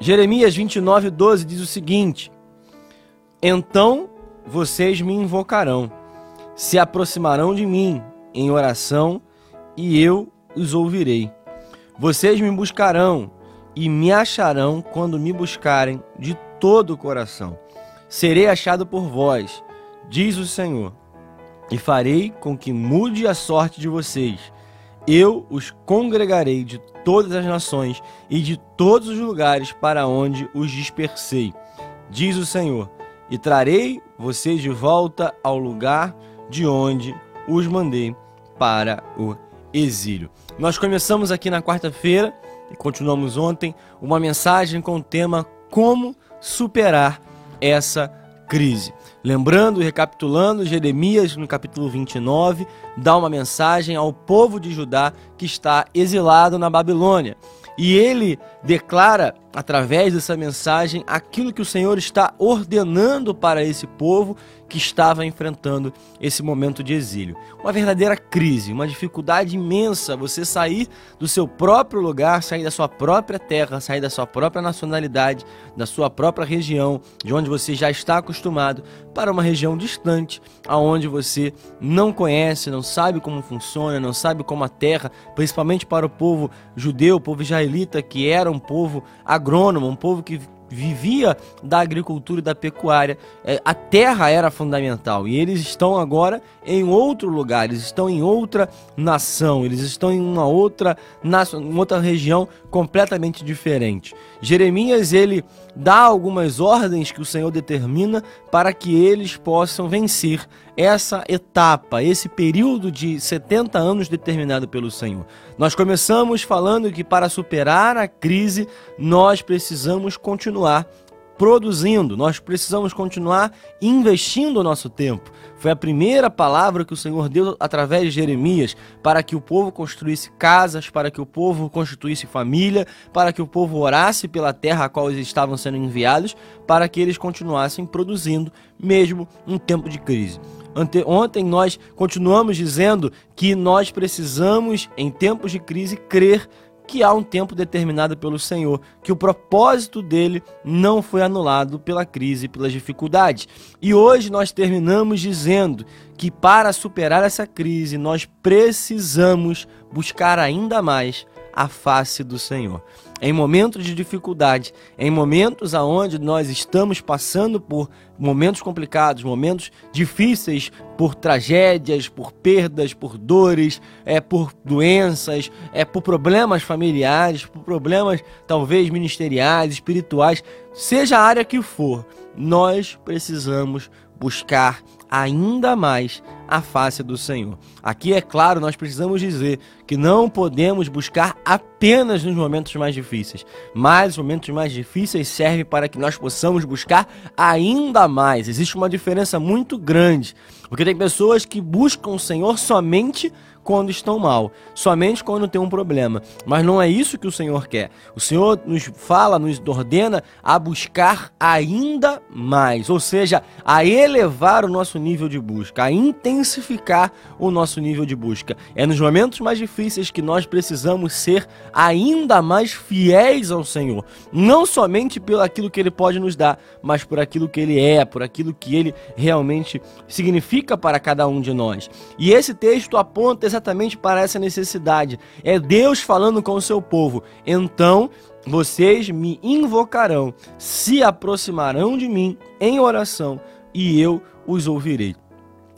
Jeremias 29, 12 diz o seguinte: Então vocês me invocarão, se aproximarão de mim em oração, e eu os ouvirei. Vocês me buscarão e me acharão quando me buscarem de todo o coração. Serei achado por vós, diz o Senhor, e farei com que mude a sorte de vocês. Eu os congregarei de todas as nações e de todos os lugares para onde os dispersei, diz o Senhor, e trarei vocês de volta ao lugar de onde os mandei para o exílio. Nós começamos aqui na quarta-feira e continuamos ontem uma mensagem com o tema Como superar essa crise. Lembrando e recapitulando, Jeremias, no capítulo 29, dá uma mensagem ao povo de Judá que está exilado na Babilônia. E ele declara, através dessa mensagem, aquilo que o Senhor está ordenando para esse povo que estava enfrentando esse momento de exílio. Uma verdadeira crise, uma dificuldade imensa você sair do seu próprio lugar, sair da sua própria terra, sair da sua própria nacionalidade, da sua própria região, de onde você já está acostumado, para uma região distante, aonde você não conhece, não sabe como funciona, não sabe como a terra, principalmente para o povo judeu, o povo israelita, que era um povo agrônomo, um povo que vivia da agricultura e da pecuária, é, a terra era fundamental e eles estão agora em outro lugar, eles estão em outra nação, eles estão em uma outra, nação, uma outra região completamente diferente. Jeremias ele dá algumas ordens que o Senhor determina para que eles possam vencer essa etapa, esse período de 70 anos determinado pelo Senhor. Nós começamos falando que para superar a crise nós precisamos continuar produzindo, nós precisamos continuar investindo o nosso tempo. Foi a primeira palavra que o Senhor deu através de Jeremias para que o povo construísse casas, para que o povo constituísse família, para que o povo orasse pela terra a qual eles estavam sendo enviados, para que eles continuassem produzindo, mesmo em tempo de crise. Ontem nós continuamos dizendo que nós precisamos, em tempos de crise, crer que há um tempo determinado pelo Senhor, que o propósito dele não foi anulado pela crise, pelas dificuldades. E hoje nós terminamos dizendo que para superar essa crise nós precisamos buscar ainda mais a face do Senhor. Em momentos de dificuldade, em momentos aonde nós estamos passando por momentos complicados, momentos difíceis, por tragédias, por perdas, por dores, é por doenças, é por problemas familiares, por problemas talvez ministeriais, espirituais, seja a área que for, nós precisamos buscar ainda mais a face do Senhor. Aqui é claro, nós precisamos dizer que não podemos buscar apenas nos momentos mais difíceis, mas os momentos mais difíceis servem para que nós possamos buscar ainda mais. Existe uma diferença muito grande, porque tem pessoas que buscam o Senhor somente quando estão mal, somente quando tem um problema. Mas não é isso que o Senhor quer. O Senhor nos fala, nos ordena a buscar ainda mais, ou seja, a elevar o nosso nível de busca, a intensificar o nosso nível de busca. É nos momentos mais difíceis que nós precisamos ser ainda mais fiéis ao Senhor, não somente pelo aquilo que ele pode nos dar, mas por aquilo que ele é, por aquilo que ele realmente significa para cada um de nós. E esse texto aponta exatamente para essa necessidade. É Deus falando com o seu povo. Então vocês me invocarão, se aproximarão de mim em oração e eu os ouvirei.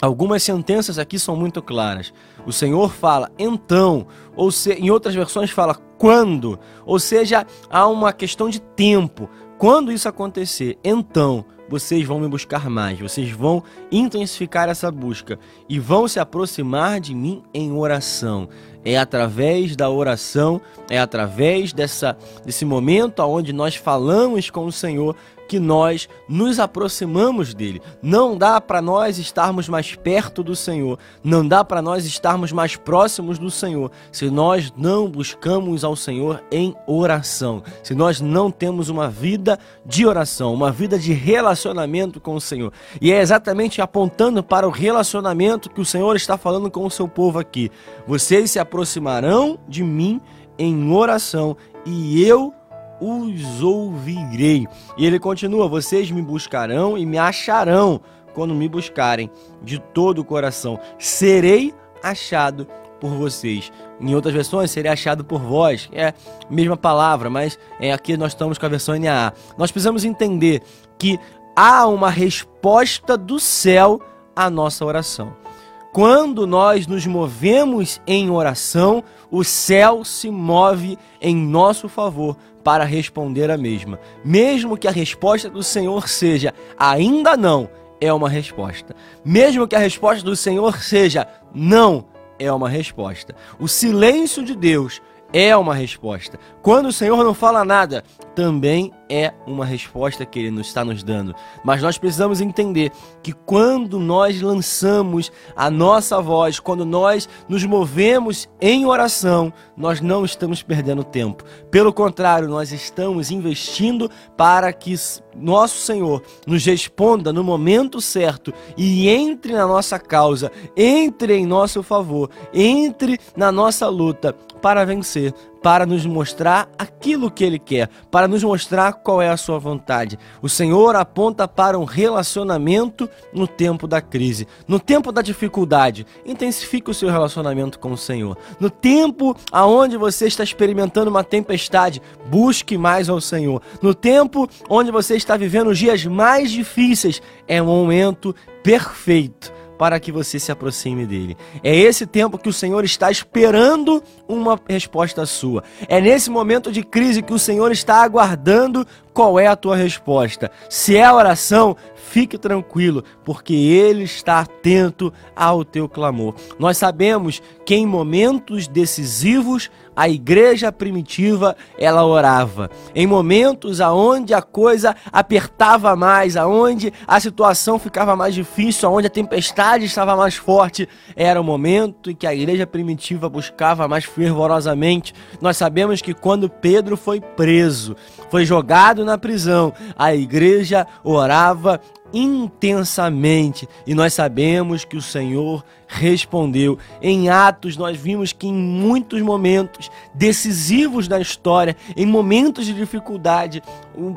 Algumas sentenças aqui são muito claras. O Senhor fala então, ou se, em outras versões fala quando, ou seja, há uma questão de tempo. Quando isso acontecer, então vocês vão me buscar mais, vocês vão intensificar essa busca e vão se aproximar de mim em oração. É através da oração, é através dessa, desse momento onde nós falamos com o Senhor que nós nos aproximamos dele. Não dá para nós estarmos mais perto do Senhor, não dá para nós estarmos mais próximos do Senhor se nós não buscamos ao Senhor em oração, se nós não temos uma vida de oração, uma vida de relacionamento com o Senhor. E é exatamente apontando para o relacionamento que o Senhor está falando com o seu povo aqui. Vocês se aproximarão de mim em oração e eu os ouvirei. E ele continua: Vocês me buscarão e me acharão quando me buscarem de todo o coração. Serei achado por vocês. Em outras versões, seria achado por vós. É a mesma palavra, mas é aqui nós estamos com a versão NAA. Nós precisamos entender que há uma resposta do céu à nossa oração. Quando nós nos movemos em oração, o céu se move em nosso favor para responder a mesma. Mesmo que a resposta do Senhor seja ainda não, é uma resposta. Mesmo que a resposta do Senhor seja não, é uma resposta. O silêncio de Deus é uma resposta. Quando o Senhor não fala nada, também é uma resposta que Ele nos está nos dando. Mas nós precisamos entender que quando nós lançamos a nossa voz, quando nós nos movemos em oração, nós não estamos perdendo tempo. Pelo contrário, nós estamos investindo para que nosso Senhor nos responda no momento certo e entre na nossa causa, entre em nosso favor, entre na nossa luta para vencer, para nos mostrar aquilo que Ele quer, para nos mostrar qual é a Sua vontade. O Senhor aponta para um relacionamento no tempo da crise, no tempo da dificuldade. Intensifique o seu relacionamento com o Senhor. No tempo aonde você está experimentando uma tempestade, busque mais ao Senhor. No tempo onde você está vivendo os dias mais difíceis, é um momento perfeito para que você se aproxime dele. É esse tempo que o Senhor está esperando uma resposta sua. É nesse momento de crise que o Senhor está aguardando qual é a tua resposta. Se é oração, fique tranquilo, porque Ele está atento ao teu clamor. Nós sabemos que em momentos decisivos a igreja primitiva ela orava. Em momentos aonde a coisa apertava mais, aonde a situação ficava mais difícil, aonde a tempestade estava mais forte, era o momento em que a igreja primitiva buscava mais fervorosamente. Nós sabemos que quando Pedro foi preso, foi jogado na prisão, a igreja orava intensamente. E nós sabemos que o Senhor respondeu. Em Atos, nós vimos que em muitos momentos decisivos da história, em momentos de dificuldade,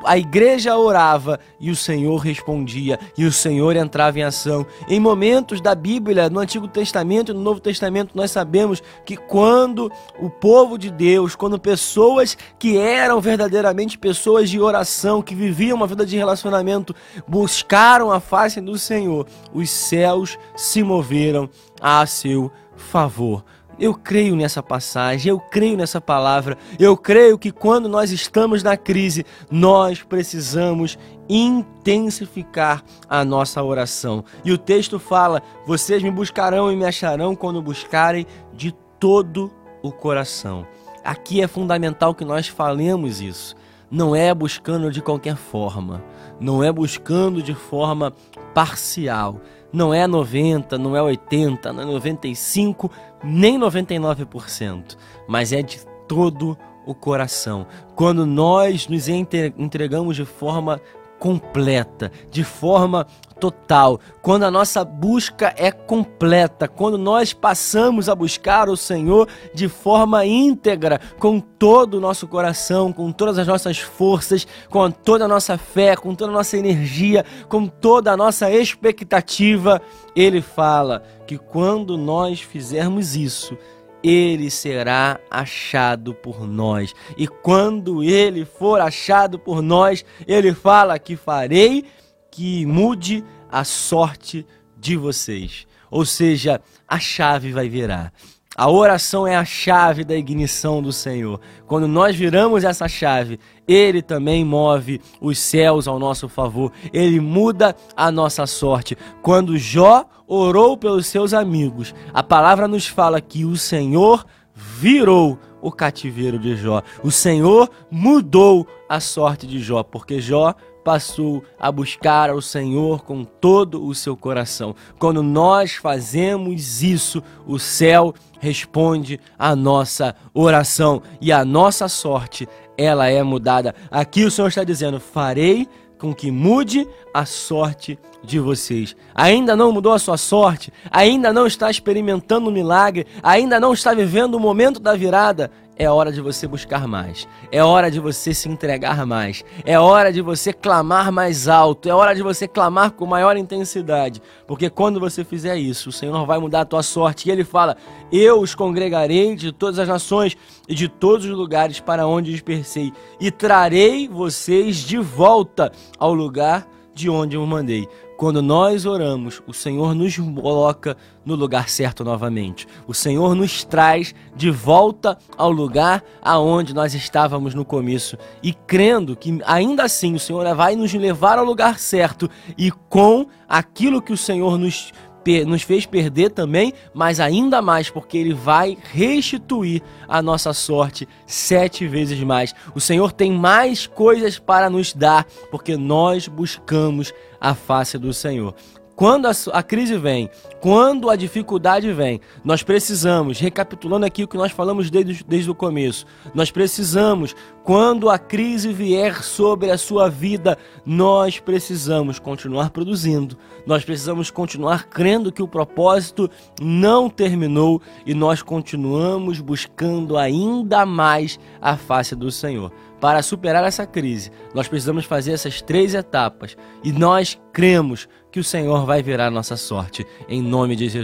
a igreja orava e o Senhor respondia, e o Senhor entrava em ação. Em momentos da Bíblia, no Antigo Testamento e no Novo Testamento, nós sabemos que quando o povo de Deus, quando pessoas que eram verdadeiramente pessoas de oração, que viviam uma vida de relacionamento, buscaram a face do Senhor, os céus se moveram a seu favor. Eu creio nessa passagem, eu creio nessa palavra, eu creio que quando nós estamos na crise, nós precisamos intensificar a nossa oração. E o texto fala: vocês me buscarão e me acharão quando buscarem de todo o coração. Aqui é fundamental que nós falemos isso. Não é buscando de qualquer forma, não é buscando de forma parcial, não é 90, não é 80, não é 95, nem 99%, mas é de todo o coração. Quando nós nos entregamos de forma completa, de forma total, quando a nossa busca é completa, quando nós passamos a buscar o Senhor de forma íntegra, com todo o nosso coração, com todas as nossas forças, com toda a nossa fé, com toda a nossa energia, com toda a nossa expectativa, ele fala que quando nós fizermos isso, ele será achado por nós. E quando ele for achado por nós, ele fala que farei que mude a sorte de vocês. Ou seja, a chave vai virar. A oração é a chave da ignição do Senhor. Quando nós viramos essa chave, Ele também move os céus ao nosso favor. Ele muda a nossa sorte. Quando Jó orou pelos seus amigos, a palavra nos fala que o Senhor virou o cativeiro de Jó. O Senhor mudou a sorte de Jó, porque Jó passou a buscar ao Senhor com todo o seu coração. Quando nós fazemos isso, o céu responde à nossa oração e a nossa sorte, ela é mudada. Aqui o Senhor está dizendo: farei com que mude a sorte de vocês. Ainda não mudou a sua sorte? Ainda não está experimentando um milagre? Ainda não está vivendo o momento da virada? é hora de você buscar mais. É hora de você se entregar mais. É hora de você clamar mais alto. É hora de você clamar com maior intensidade. Porque quando você fizer isso, o Senhor vai mudar a tua sorte. E ele fala: Eu os congregarei de todas as nações e de todos os lugares para onde dispersei, e trarei vocês de volta ao lugar de onde eu mandei. Quando nós oramos, o Senhor nos coloca no lugar certo novamente. O Senhor nos traz de volta ao lugar aonde nós estávamos no começo e crendo que ainda assim o Senhor vai nos levar ao lugar certo e com aquilo que o Senhor nos nos fez perder também, mas ainda mais porque ele vai restituir a nossa sorte sete vezes mais. O Senhor tem mais coisas para nos dar porque nós buscamos a face do Senhor. Quando a, crise vem, quando a dificuldade vem, nós precisamos, recapitulando aqui o que nós falamos desde, desde o começo, nós precisamos, quando a crise vier sobre a sua vida, nós precisamos continuar produzindo, nós precisamos continuar crendo que o propósito não terminou e nós continuamos buscando ainda mais a face do Senhor. Para superar essa crise, nós precisamos fazer essas três etapas e nós cremos que o Senhor vai virar nossa sorte. Em nome de Jesus.